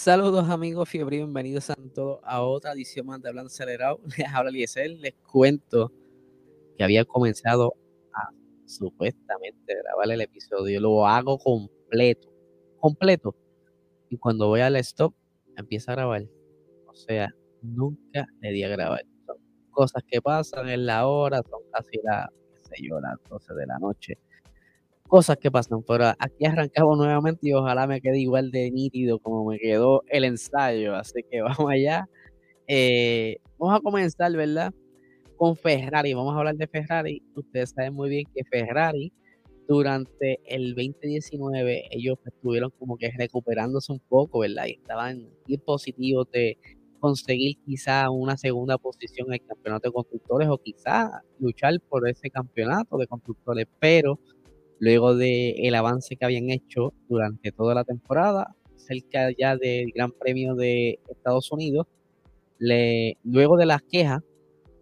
Saludos amigos fiebre, bienvenidos a todos a otra edición más de Hablando Acelerado. Les habla Eliezer, les cuento que había comenzado a supuestamente grabar el episodio. Lo hago completo, completo. Y cuando voy al stop, empieza a grabar. O sea, nunca le di a grabar. Son cosas que pasan en la hora, son casi las, qué sé las 12 de la noche cosas que pasan. Pero aquí arrancamos nuevamente y ojalá me quede igual de nítido como me quedó el ensayo. Así que vamos allá. Eh, vamos a comenzar, ¿verdad? Con Ferrari. Vamos a hablar de Ferrari. Ustedes saben muy bien que Ferrari durante el 2019 ellos estuvieron como que recuperándose un poco, ¿verdad? Y estaban positivos de conseguir quizá una segunda posición en el campeonato de constructores o quizá luchar por ese campeonato de constructores, pero luego del avance que habían hecho durante toda la temporada, cerca ya del Gran Premio de Estados Unidos, luego de las quejas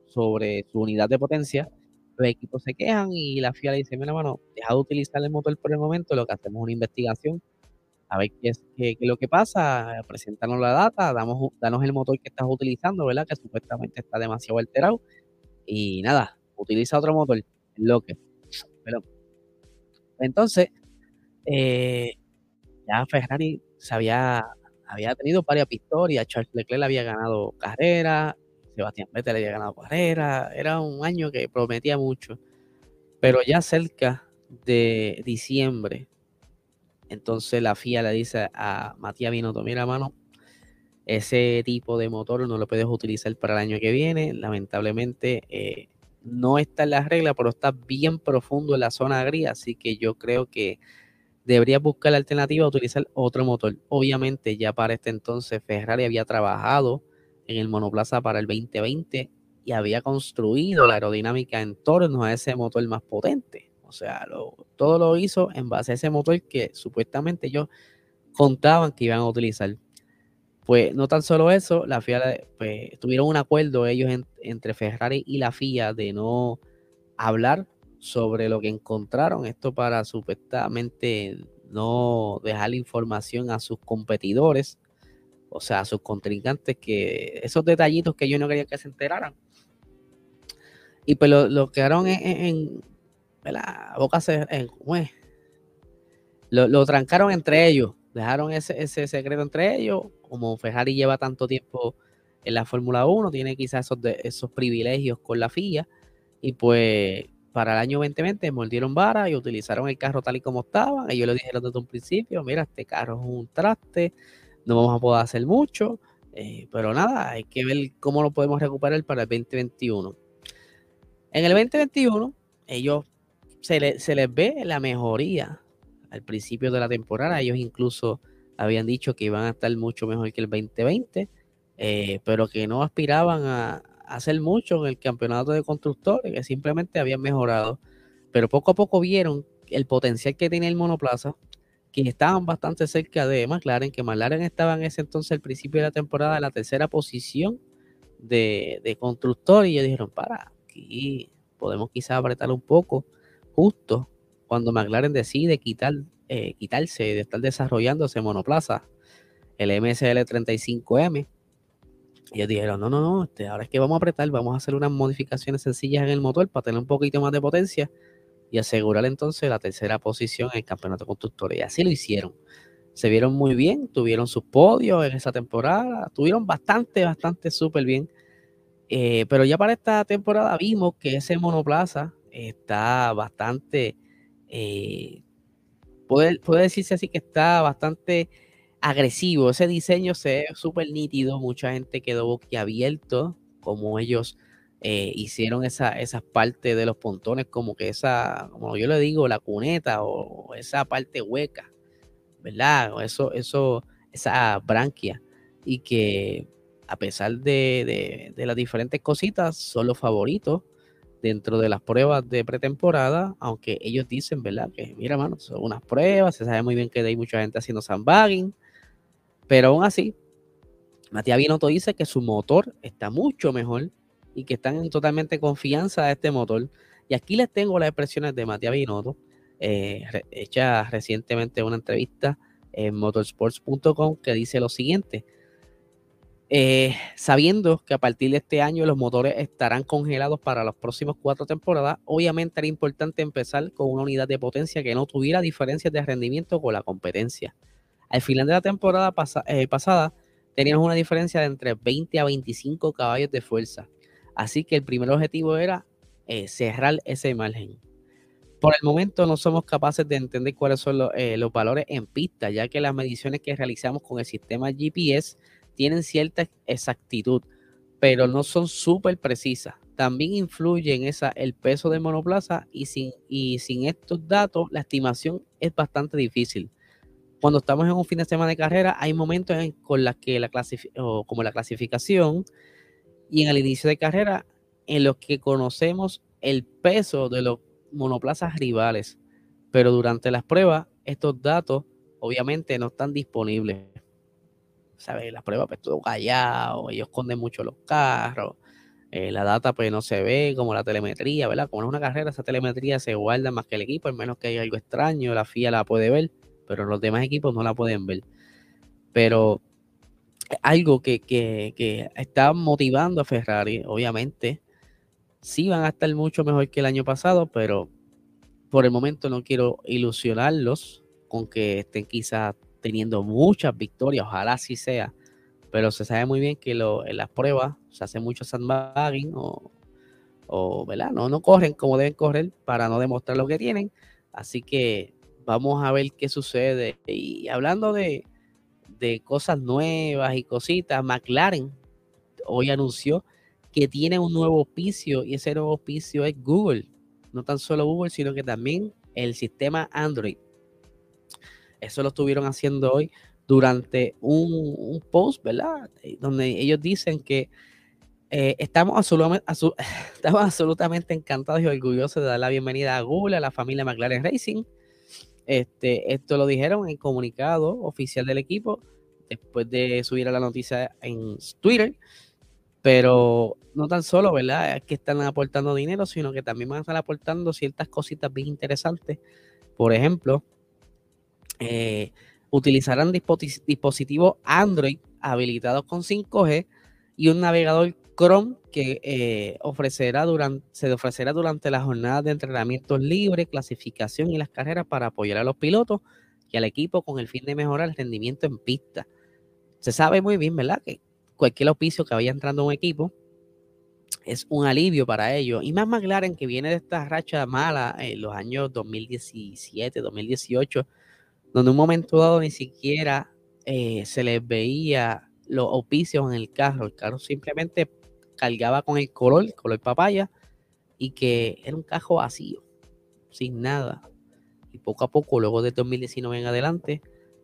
sobre su unidad de potencia, los equipos se quejan y la FIA le dice, mira, bueno, deja de utilizar el motor por el momento, lo que hacemos es una investigación, a ver qué es, qué, lo que pasa, preséntanos la data, damos, danos el motor que estás utilizando, ¿verdad? Que supuestamente está demasiado alterado, y nada, utiliza otro motor, lo que, pero entonces, eh, ya Ferrari había, había tenido varias victorias, Charles Leclerc había ganado carrera, Sebastián Vettel había ganado carrera, era un año que prometía mucho, pero ya cerca de diciembre, entonces la FIA le dice a Matías Binotto, mira mano, ese tipo de motor no lo puedes utilizar para el año que viene, lamentablemente eh, no está en la regla, pero está bien profundo en la zona gris, así que yo creo que debería buscar la alternativa a utilizar otro motor. Obviamente ya para este entonces Ferrari había trabajado en el monoplaza para el 2020 y había construido la aerodinámica en torno a ese motor más potente. O sea, todo lo hizo en base a ese motor que supuestamente ellos contaban que iban a utilizar. Pues no tan solo eso, la FIA pues, tuvieron un acuerdo ellos entre Ferrari y la FIA de no hablar sobre lo que encontraron. Esto para supuestamente no dejar información a sus competidores, o sea, a sus contrincantes, que esos detallitos que yo no quería que se enteraran. Y pues lo, quedaron en, la boca, en, lo, lo trancaron entre ellos dejaron ese, ese secreto entre ellos. Como Ferrari lleva tanto tiempo en la Fórmula 1, tiene quizás esos, esos privilegios con la FIA. Y pues para el año 2020 mordieron vara y utilizaron el carro tal y como estaba. Ellos lo dijeron desde un principio, mira, este carro es un traste, no vamos a poder hacer mucho. Eh, pero nada, hay que ver cómo lo podemos recuperar para el 2021. En el 2021, ellos se, se les ve la mejoría al principio de la temporada. Ellos incluso habían dicho que iban a estar mucho mejor que el 2020, eh, pero que no aspiraban a, hacer mucho en el campeonato de constructores, que simplemente habían mejorado. Pero poco a poco vieron el potencial que tenía el monoplaza, que estaban bastante cerca de McLaren, que McLaren estaba en ese entonces, al principio de la temporada, en la tercera posición de, de constructor, y ellos dijeron, para, aquí podemos quizás apretar un poco, justo cuando McLaren decide quitar, eh, quitarse de estar desarrollando ese monoplaza, el MSL 35M. Ellos dijeron, no, no, no, este, ahora es que vamos a apretar, vamos a hacer unas modificaciones sencillas en el motor para tener un poquito más de potencia y asegurar entonces la tercera posición en el campeonato de constructores. Y así lo hicieron. Se vieron muy bien, tuvieron sus podios en esa temporada, tuvieron bastante, bastante súper bien. Eh, pero ya para esta temporada vimos que ese monoplaza está bastante eh, puede, decirse así que está bastante agresivo. Ese diseño se ve súper nítido. Mucha gente quedó boquiabierto como ellos eh, hicieron esa, esas partes de los pontones, como que esa, como yo le digo, la cuneta o, esa parte hueca, ¿verdad? eso, eso, esa branquia. Y que a pesar de, de las diferentes cositas, son los favoritos dentro de las pruebas de pretemporada, aunque ellos dicen, ¿verdad? Que mira, mano, son unas pruebas, se sabe muy bien que hay mucha gente haciendo sandbagging, pero aún así, Matías Binotto dice que su motor está mucho mejor y que están en totalmente confianza de este motor. Y aquí les tengo las expresiones de Matías Binotto, eh, hecha recientemente una entrevista en motorsports.com que dice lo siguiente. Eh, sabiendo que a partir de este año los motores estarán congelados para las próximas cuatro temporadas, obviamente era importante empezar con una unidad de potencia que no tuviera diferencias de rendimiento con la competencia. Al final de la temporada eh, pasada teníamos una diferencia de entre 20 a 25 caballos de fuerza, así que el primer objetivo era eh, cerrar ese margen. Por el momento no somos capaces de entender cuáles son los, los valores en pista, ya que las mediciones que realizamos con el sistema GPS tienen cierta exactitud, pero no son súper precisas. También influye en esa el peso de monoplaza y sin, y sin estos datos la estimación es bastante difícil. Cuando estamos en un fin de semana de carrera, hay momentos en, con que la como la clasificación y en el inicio de carrera en los que conocemos el peso de los monoplazas rivales, pero durante las pruebas estos datos obviamente no están disponibles. ¿Sabes? Las pruebas, pues todo callado, ellos esconden mucho los carros, eh, la data pues no se ve como la telemetría, ¿verdad? Como es una carrera, esa telemetría se guarda más que el equipo, al menos que haya algo extraño, la FIA la puede ver, pero los demás equipos no la pueden ver. Pero algo que, que, que está motivando a Ferrari, obviamente, sí van a estar mucho mejor que el año pasado, pero por el momento no quiero ilusionarlos con que estén quizás teniendo muchas victorias, ojalá así sea, pero se sabe muy bien que en las pruebas se hace mucho sandbagging o, o ¿verdad? No, no corren como deben correr para no demostrar lo que tienen, así que vamos a ver qué sucede. Y hablando de, de cosas nuevas y cositas, McLaren hoy anunció que tiene un nuevo auspicio y ese nuevo auspicio es Google. No tan solo Google, sino que también el sistema Android. Eso lo estuvieron haciendo hoy durante un, post, ¿verdad? Eh, donde ellos dicen que eh, estamos, absolutamente, encantados y orgullosos de dar la bienvenida a Google, a la familia McLaren Racing. Este, esto lo dijeron en el comunicado oficial del equipo después de subir a la noticia en Twitter. Pero no tan solo, ¿verdad? Que están aportando dinero, sino que también van a estar aportando ciertas cositas bien interesantes. Por ejemplo, eh, utilizarán dispositivos Android habilitados con 5G y un navegador Chrome que eh, ofrecerá se ofrecerá durante las jornadas de entrenamiento libre, clasificación y las carreras para apoyar a los pilotos y al equipo con el fin de mejorar el rendimiento en pista. Se sabe muy bien, ¿verdad? Que cualquier auspicio que vaya entrando un equipo es un alivio para ellos. Y más McLaren que viene de esta racha mala en los años 2017, 2018 donde un momento dado ni siquiera eh, se les veía los auspicios en el carro. El carro simplemente cargaba con el color, el color papaya, y que era un carro vacío, sin nada. Y poco a poco, luego de 2019 en adelante,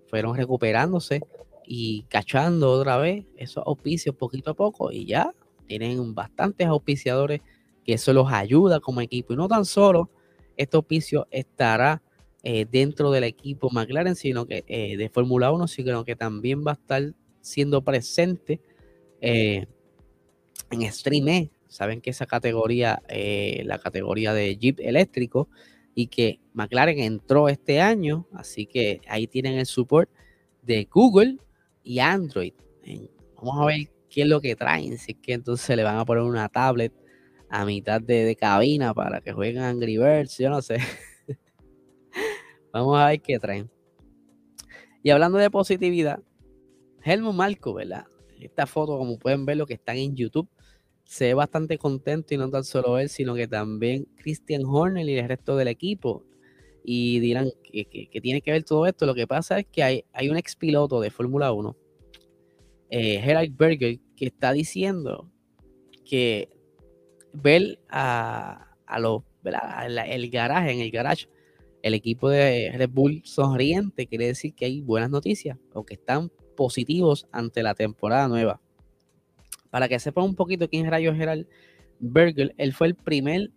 fueron recuperándose y cachando otra vez esos auspicios poquito a poco y ya tienen bastantes auspiciadores que eso los ayuda como equipo. Y no tan solo este auspicio estará eh, dentro del equipo McLaren, sino que eh, de Fórmula 1, sino que también va a estar siendo presente eh, en Stream E. Saben que esa categoría, la categoría de Jeep eléctrico, y que McLaren entró este año, así que ahí tienen el support de Google y Android. Vamos a ver qué es lo que traen, si es que entonces le van a poner una tablet a mitad de, de cabina para que jueguen Angry Birds, yo no sé. Vamos a ver qué traen. Y hablando de positividad, Helmut Marco, ¿verdad? Esta foto, como pueden ver, lo que están en YouTube, se ve bastante contento y no tan solo él, sino que también Christian Horner y el resto del equipo. Y dirán que, tiene que ver todo esto. Lo que pasa es que hay, hay un ex piloto de Fórmula 1, eh, Gerald Berger, que está diciendo que ver a, a los, ¿verdad? El garaje, en el garage el equipo de Red Bull sonriente quiere decir que hay buenas noticias o que están positivos ante la temporada nueva. Para que sepan un poquito quién es Rayo Gerald Berger, él fue el primer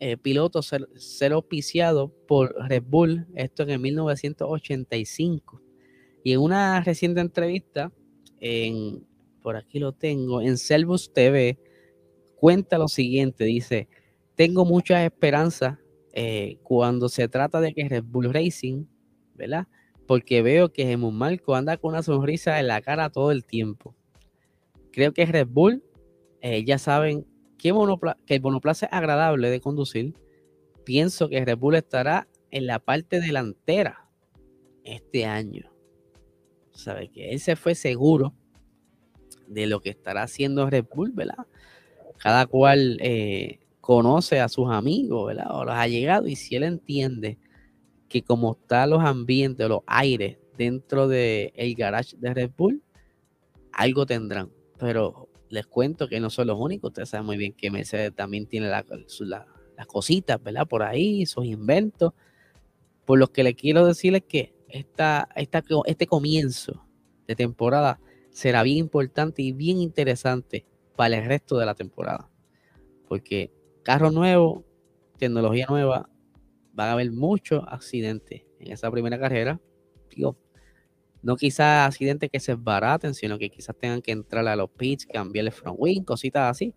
eh, piloto ser, ser auspiciado por Red Bull, esto en 1985. Y en una reciente entrevista, en, por aquí lo tengo, en Selvus TV, cuenta lo siguiente, dice, tengo muchas esperanzas eh, cuando se trata de que Red Bull Racing, ¿verdad? porque veo que Jesús Marco anda con una sonrisa en la cara todo el tiempo. Creo que Red Bull, eh, ya saben que, que el monoplaza es agradable de conducir. Pienso que Red Bull estará en la parte delantera este año. Sabe que él se fue seguro de lo que estará haciendo Red Bull, ¿verdad? Cada cual eh, conoce a sus amigos, ¿verdad? O los ha llegado y si él entiende que como están los ambientes, los aires dentro del el garage de Red Bull, algo tendrán. Pero les cuento que no son los únicos. Ustedes saben muy bien que Mercedes también tiene las cositas, ¿verdad? Por ahí, sus inventos. Por lo que le quiero decir es que esta, esta, este comienzo de temporada será bien importante y bien interesante para el resto de la temporada. Porque carro nuevo, tecnología nueva, van a haber muchos accidentes en esa primera carrera. Digo, no quizás accidentes que se baraten, sino que quizás tengan que entrar a los pits, cambiar el front wing, cositas así,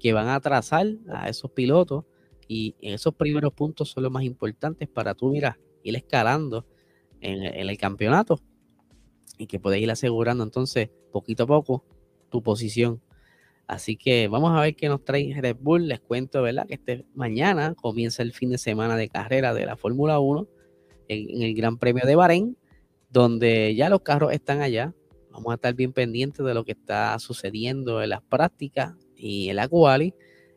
que van a atrasar a esos pilotos. Y esos primeros puntos son los más importantes para tú, mira, ir escalando en, en el campeonato y que puedes ir asegurando entonces poquito a poco tu posición Así que vamos a ver qué nos trae Red Bull. Les cuento, ¿verdad? Que este mañana comienza el fin de semana de carrera de la Fórmula 1 en, el Gran Premio de Bahrein, donde ya los carros están allá. Vamos a estar bien pendientes de lo que está sucediendo en las prácticas y en la.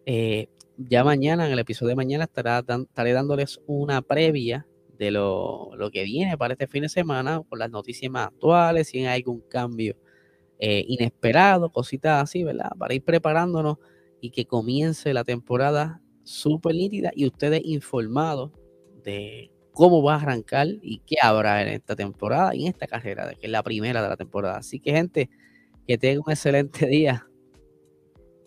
Eh, ya mañana, en el episodio de mañana, estaré dándoles una previa de lo, lo, que viene para este fin de semana, con las noticias más actuales, si hay algún cambio eh, inesperado, cositas así, ¿verdad? Para ir preparándonos y que comience la temporada súper nítida y ustedes informados de cómo va a arrancar y qué habrá en esta temporada y en esta carrera, que es la primera de la temporada. Así que gente, que tengan un excelente día.